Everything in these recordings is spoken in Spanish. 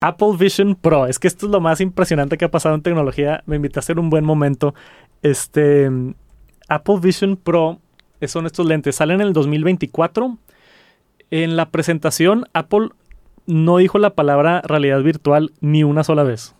Apple Vision Pro. Es que esto es lo más impresionante que ha pasado en tecnología. Me invitaste a hacer un buen momento. Este. Apple Vision Pro son estos lentes. Salen en el 2024. En la presentación, Apple no dijo la palabra realidad virtual ni una sola vez.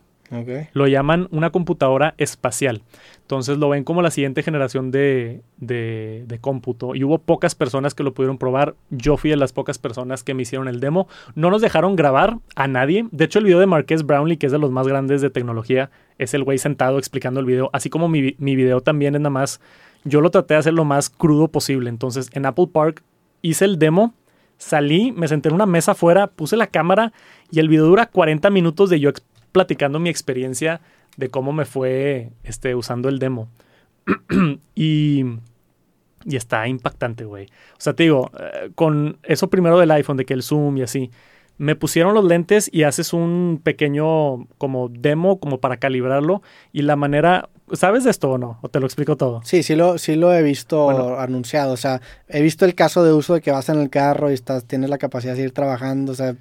Lo llaman una computadora espacial. Entonces lo ven como la siguiente generación de, de, cómputo. Y hubo pocas personas que lo pudieron probar. Yo fui de las pocas personas que me hicieron el demo. No nos dejaron grabar a nadie. De hecho, el video de Marques Brownlee, que es de los más grandes de tecnología, es el güey sentado explicando el video. Así como mi, mi video también es nada más. Yo lo traté de hacer lo más crudo posible. Entonces, en Apple Park hice el demo. Salí, me senté en una mesa afuera, puse la cámara y el video dura 40 minutos de yo platicando mi experiencia de cómo me fue este, usando el demo. y, y está impactante, güey. O sea, te digo, eh, con eso primero del iPhone, de que el zoom y así, me pusieron los lentes y haces un pequeño como demo como para calibrarlo y la manera ¿Sabes de esto o no? ¿O te lo explico todo? Sí, sí lo, sí lo he visto anunciado. O sea, he visto el caso de uso de que vas en el carro y estás, tienes la capacidad de ir trabajando. O sea,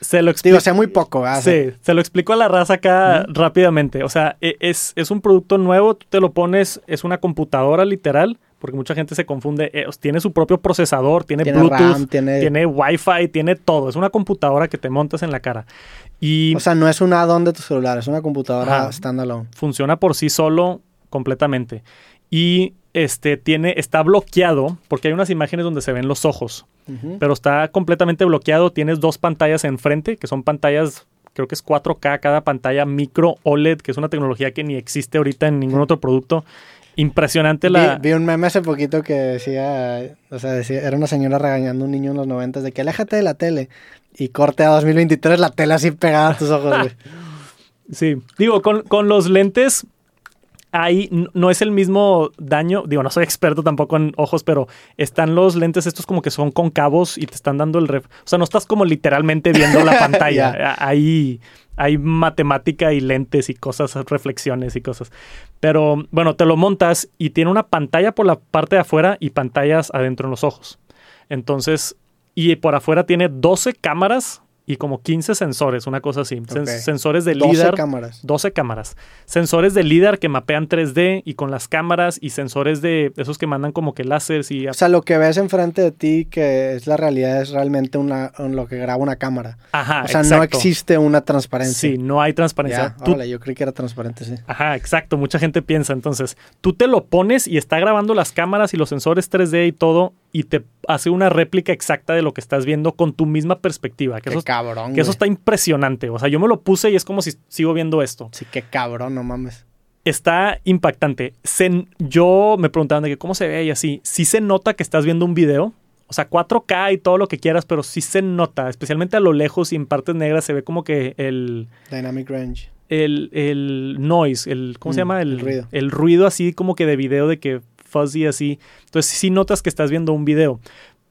se, lo explico. o sea, muy poco. Sí, se lo explico a la raza acá rápidamente. O sea, e, es, es, un producto nuevo, tú te lo pones, es una computadora literal, porque mucha gente se confunde. Eh, tiene su propio procesador, tiene, Bluetooth, tiene... tiene Wi-Fi, tiene todo. Es una computadora que te montas en la cara. Y, o sea, no es un add-on de tu celular, es una computadora standalone. Funciona por sí solo completamente. Y este tiene, está bloqueado, porque hay unas imágenes donde se ven los ojos pero está completamente bloqueado. Tienes dos pantallas enfrente, que son pantallas, creo que es 4K cada pantalla, micro OLED, que es una tecnología que ni existe ahorita en ningún otro producto. Impresionante la... Vi, un meme hace poquito que decía, o sea, decía, era una señora regañando a un niño en los 90 de que aléjate de la tele. Y corte a 2023 la tele así pegada a tus ojos, Sí, digo, con, con los lentes ahí no es el mismo daño. Digo, no soy experto tampoco en ojos, pero están los lentes estos como que son concavos y te están dando el ref. O sea, no estás como literalmente viendo la pantalla. Ahí hay matemática y lentes y cosas, reflexiones y cosas. Pero bueno, te lo montas y tiene una pantalla por la parte de afuera y pantallas adentro en los ojos. Entonces, y por afuera tiene 12 cámaras y como 15 sensores, una cosa así. Sensores de LIDAR. 12 cámaras. 12 cámaras. Sensores de LIDAR que mapean 3D y con las cámaras y sensores de esos que mandan como que láseres y... O sea, lo que ves enfrente de ti que es la realidad es realmente una, lo que graba una cámara. Ajá, O sea, no existe una transparencia. Sí, no hay transparencia. Ya, yo creí que era transparente, sí. Ajá, exacto. Mucha gente piensa. Entonces, tú te lo pones y está grabando las cámaras y los sensores 3D y todo y te hace una réplica exacta de lo que estás viendo con tu misma perspectiva. Que qué cabrón. Que eso está impresionante. O sea, yo me lo puse y es como si sigo viendo esto. Sí, qué cabrón, no mames. Está impactante. yo me preguntaban de que cómo se ve y así. Sí se nota que estás viendo un video. O sea, 4K y todo lo que quieras, pero sí se nota, especialmente a lo lejos y en partes negras se ve como que el... Dynamic range. El, el noise, el... ¿Cómo se mm, llama? El, el ruido. El ruido así como que de video de que fuzzy así. Entonces sí notas que estás viendo un video,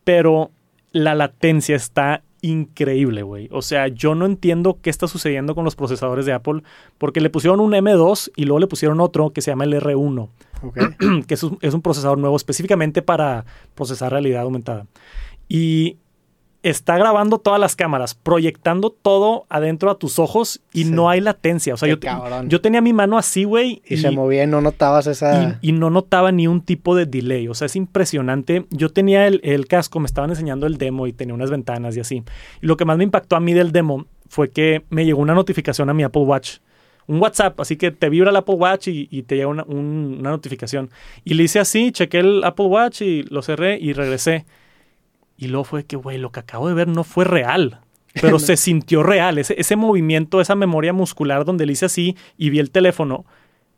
pero la latencia está increíble, güey. O sea, yo no entiendo qué está sucediendo con los procesadores de Apple, porque le pusieron un M2 y luego le pusieron otro que se llama el R1, que es un, es un procesador nuevo específicamente para procesar realidad aumentada. Y está grabando todas las cámaras, proyectando todo adentro a tus ojos y no hay latencia. O sea, yo, yo, tenía mi mano así, güey. Y, se movía y no notabas esa... Y, no notaba ni un tipo de delay. O sea, es impresionante. Yo tenía el, el, casco, me estaban enseñando el demo y tenía unas ventanas y así. Y lo que más me impactó a mí del demo fue que me llegó una notificación a mi Apple Watch. Un WhatsApp, así que te vibra el Apple Watch y, te llega una, una notificación. Y le hice así, chequé el Apple Watch y lo cerré y regresé. Y luego fue que, güey, lo que acabo de ver no fue real. Pero se sintió real. Ese, ese movimiento, esa memoria muscular donde le hice así y vi el teléfono,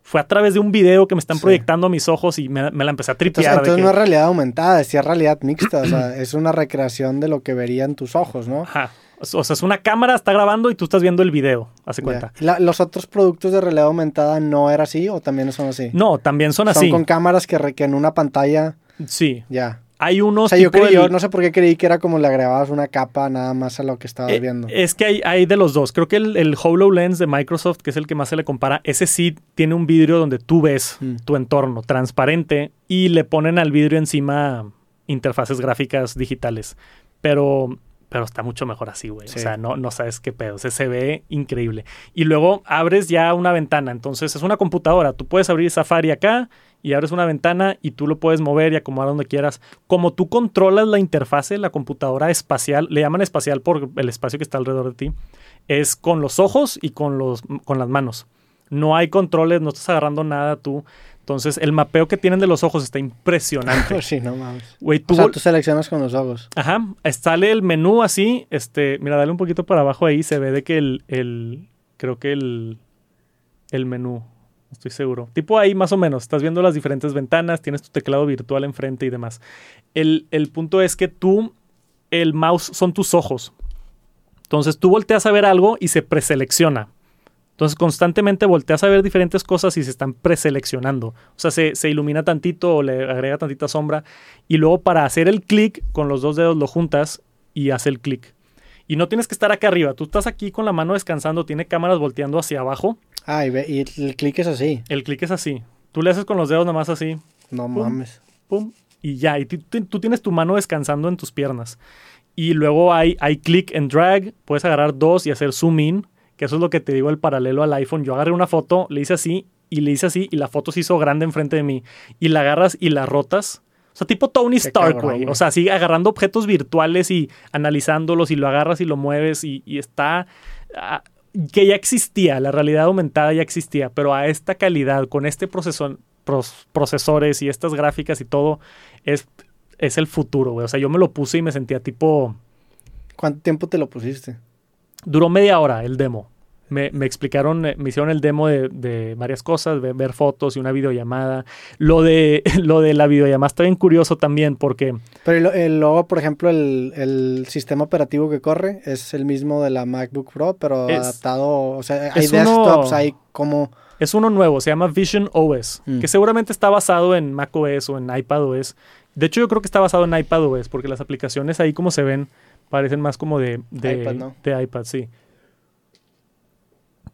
fue a través de un video que me están proyectando a mis ojos y me, la empecé a tripear. Entonces, no es realidad aumentada, es realidad mixta. o sea, es una recreación de lo que verían tus ojos, ¿no? Ajá. O sea, es una cámara, está grabando y tú estás viendo el video, hace cuenta. ¿Los otros productos de realidad aumentada no era así o también son así? No, también son así. Son con cámaras que, que en una pantalla... Sí. Ya. Hay unos. O sea, yo, creí, yo no sé por qué creí que era como le agregabas una capa nada más a lo que estabas eh, viendo. Es que hay, hay, de los dos. Creo que el, el, HoloLens de Microsoft, que es el que más se le compara, ese sí tiene un vidrio donde tú ves mm. tu entorno transparente y le ponen al vidrio encima interfaces gráficas digitales. Pero pero está mucho mejor así, güey. Sí. O sea, no, no sabes qué pedo. O sea, se ve increíble. Y luego abres ya una ventana. Entonces es una computadora. Tú puedes abrir Safari acá y abres una ventana y tú lo puedes mover y acomodar donde quieras. Como tú controlas la interfase, la computadora espacial, le llaman espacial por el espacio que está alrededor de ti, es con los ojos y con, los, con las manos. No hay controles, no estás agarrando nada tú. Entonces, el mapeo que tienen de los ojos está impresionante. Sí, no mames. Güey, tú, O sea, tú seleccionas con los ojos. Ajá, sale el menú así, este, mira, dale un poquito para abajo ahí, se ve de que el, el creo que el, el menú, estoy seguro. Tipo ahí más o menos, estás viendo las diferentes ventanas, tienes tu teclado virtual enfrente y demás. El, el punto es que tú, el mouse son tus ojos. Entonces tú volteas a ver algo y se preselecciona. Entonces constantemente volteas a ver diferentes cosas y se están preseleccionando. O sea, se, se ilumina tantito o le agrega tantita sombra. Y luego para hacer el clic, con los dos dedos lo juntas y hace el clic. Y no tienes que estar acá arriba. Tú estás aquí con la mano descansando, tiene cámaras volteando hacia abajo. Ah, y, ve- y el clic es así. El clic es así. Tú le haces con los dedos nomás así. No Pum. mames. pum, y ya. Y tú, tienes tu mano descansando en tus piernas. Y luego hay, hay click and drag. Puedes agarrar dos y hacer zoom in. Que eso es lo que te digo el paralelo al iPhone. Yo agarré una foto, le hice así y le hice así y la foto se hizo grande enfrente de mí. Y la agarras y la rotas. O sea, tipo Tony Stark, güey. O sea, así agarrando objetos virtuales y analizándolos y lo agarras y lo mueves y, y está... ah, que ya existía, la realidad aumentada ya existía, pero a esta calidad, con este proceso, pros- procesores y estas gráficas y todo, es, es el futuro, güey. O sea, yo me lo puse y me sentía tipo... ¿Cuánto tiempo te lo pusiste? Duró media hora el demo. Me, me explicaron, eh, me hicieron el demo de, de varias cosas, de ver fotos y una videollamada. Lo de, lo de la videollamada está bien curioso también porque Pero luego, por ejemplo, el, el sistema operativo que corre es el mismo de la MacBook Pro, pero Es- adaptado, o sea, hay es uno- desktops, hay como... es uno nuevo, se llama Vision OS, Mm. que seguramente está basado en macOS o en iPadOS. De hecho, yo creo que está basado en iPadOS porque las aplicaciones ahí como se ven parecen más como de, de iPad, ¿no? de iPad, sí.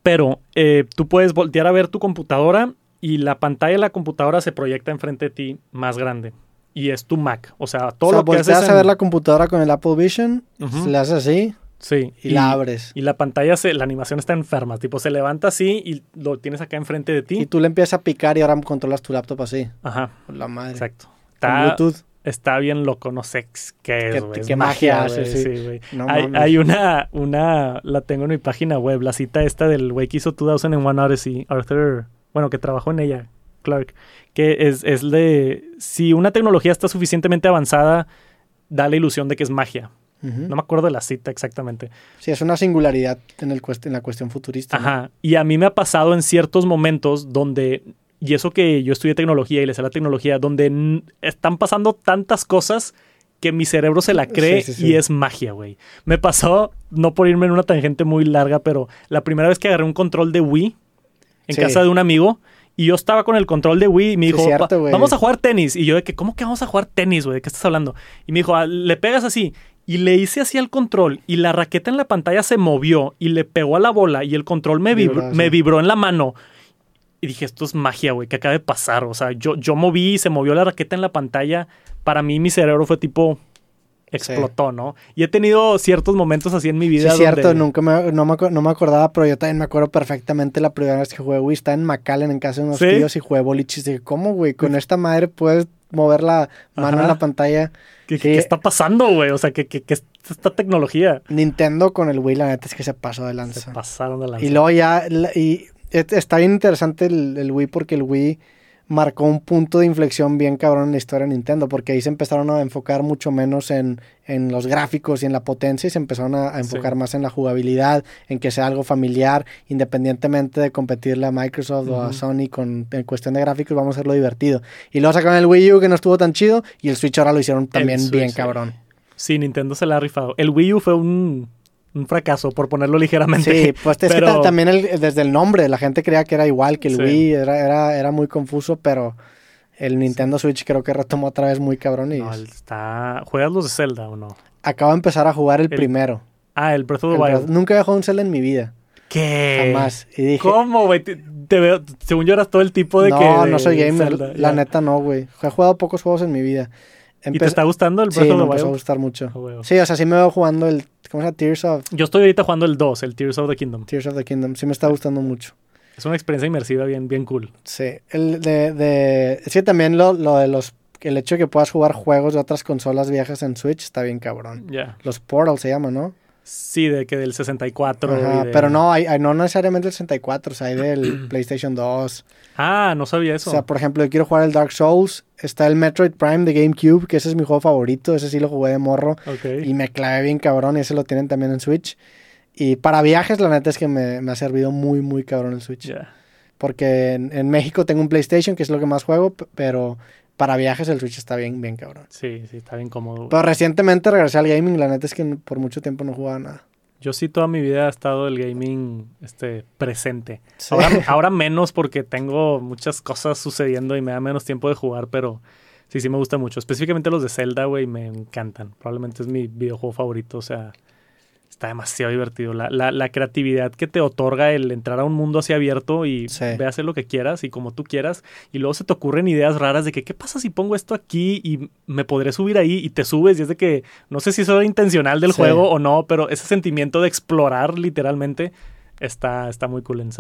Pero eh, tú puedes voltear a ver tu computadora y la pantalla de la computadora se proyecta enfrente de ti más grande. Y es tu Mac. O sea, todo o sea, lo que haces. volteas a en- ver la computadora con el Apple Vision, le haces así Sí. y, la abres. Y la pantalla, se, la animación está enferma. Tipo, se levanta así y lo tienes acá enfrente de ti. Y tú le empiezas a picar y ahora controlas tu laptop así. Ajá, Por La madre. exacto. Con Está, Bluetooth. Está bien loco, no sé qué es, güey. Qué magia güey, hace, sí. güey. No hay, hay una, una, la tengo en mi página web, la cita esta del güey que hizo 2001 Odyssey, Arthur, bueno, que trabajó en ella, Clark, que es, es de, si una tecnología está suficientemente avanzada, da la ilusión de que es magia. No me acuerdo de la cita exactamente. Sí, es una singularidad en, el cuest- en la cuestión futurista. ¿no? Ajá. Y a mí me ha pasado en ciertos momentos donde, y eso que yo estudié tecnología y le sé la tecnología, donde están pasando tantas cosas que mi cerebro se la cree Sí, sí, sí. y es magia, güey. Me pasó, no por irme en una tangente muy larga, pero la primera vez que agarré un control de Wii en casa de un amigo. Y yo estaba con el control de Wii y me dijo, cierto, "Va- güey. vamos a jugar tenis. Y yo de que, ¿cómo que vamos a jugar tenis, güey? ¿De qué estás hablando? Y me dijo, "Ah, le pegas así. Y le hice así al control y la raqueta en la pantalla se movió y le pegó a la bola y el control me, vibr- me vibró en la mano. Y dije, esto es magia, güey, que acaba de pasar. O sea, yo, yo moví y se movió la raqueta en la pantalla. Para mí mi cerebro fue tipo... Explotó, ¿no? Y he tenido ciertos momentos así en mi Sí, vida. es cierto, nunca me, no, me, no me acordaba, pero yo también me acuerdo perfectamente la primera vez que jugué Wii. Estaba en McAllen en casa de unos ¿Sí? tíos y jugué boliches. Dije, ¿cómo, güey? Con esta madre puedes mover la mano Ajá. en la pantalla. ¿Qué, Sí. qué está pasando, güey? O sea, ¿qué, qué, qué es esta tecnología? Nintendo con el Wii, la neta es que se pasó de Se lanza. pasaron de lanza. Y luego ya, y está bien interesante el, el Wii porque el Wii marcó un punto de inflexión bien cabrón en la historia de Nintendo, porque ahí se empezaron a enfocar mucho menos en, en los gráficos y en la potencia y se empezaron a, a enfocar Sí. más en la jugabilidad, en que sea algo familiar, independientemente de competirle a Microsoft o a. Sony con en cuestión de gráficos, vamos a hacerlo divertido. Y luego sacaron el Wii U que no estuvo tan chido y el Switch ahora lo hicieron también Switch, bien sí. cabrón. Sí, Nintendo se la ha rifado. El Wii U fue un, un fracaso, por ponerlo ligeramente. Sí, pues es que Pero- ta- también el- desde el nombre la gente creía que era igual que el Sí. Wii, era, era, era muy confuso, pero el Nintendo Switch creo que retomó otra vez muy cabrón y No, está... ¿Juegas los de Zelda o no? acabo de empezar a jugar el, El- primero. Ah, el Breath of the Wild. Nunca había jugado un Zelda en mi vida, ¿Qué? jamás. Y dije, ¿Cómo, güey? Te, te veo... Según yo eras todo el tipo de no, que... no soy de gamer, Zelda, la ya. neta no, güey. He jugado pocos juegos en mi vida. ¿Y te está gustando el Breath sí, of the me empezó a gustar mucho. Oh, sí, o sea, sí me veo jugando el... ¿Cómo se llama? Tears of... Yo estoy ahorita jugando el 2, el Tears of the Kingdom. Tears of the Kingdom. Sí me está gustando mucho. Es una experiencia inmersiva bien, bien cool. Sí. El de... de... Sí, también lo, lo de los... El hecho de que puedas jugar juegos de otras consolas viejas en Switch está bien cabrón. Ya. Los Portal se llaman, ¿no? Sí, de que del 64. Pero no, hay, no necesariamente el 64, o sea, hay del PlayStation 2. Ah, no sabía eso. O sea, por ejemplo, yo quiero jugar el Dark Souls. Está el Metroid Prime de GameCube, que ese es mi juego favorito. Ese sí lo jugué de morro. Y me clavé bien cabrón. Y ese lo tienen también en Switch. Y para viajes, la neta es que me, ha servido muy, muy cabrón el Switch. Porque en, en, México tengo un PlayStation, que es lo que más juego, pero para viajes el Switch está bien, bien cabrón. Sí, sí, está bien cómodo. Pero recientemente regresé al gaming, la neta es que por mucho tiempo no jugaba nada. Yo sí toda mi vida ha estado el gaming este, presente. Ahora, menos porque tengo muchas cosas sucediendo y me da menos tiempo de jugar, pero sí, sí me gusta mucho. Específicamente los de Zelda, güey, me encantan. Probablemente es mi videojuego favorito, o sea, está demasiado divertido. La, la, la, creatividad que te otorga el entrar a un mundo así abierto y ve a hacer lo que quieras y como tú quieras. Y luego se te ocurren ideas raras de que, ¿qué pasa si pongo esto aquí y me podré subir ahí y te subes? Y es de que, no sé si eso es intencional del juego o no, pero ese sentimiento de explorar literalmente está, está muy cool en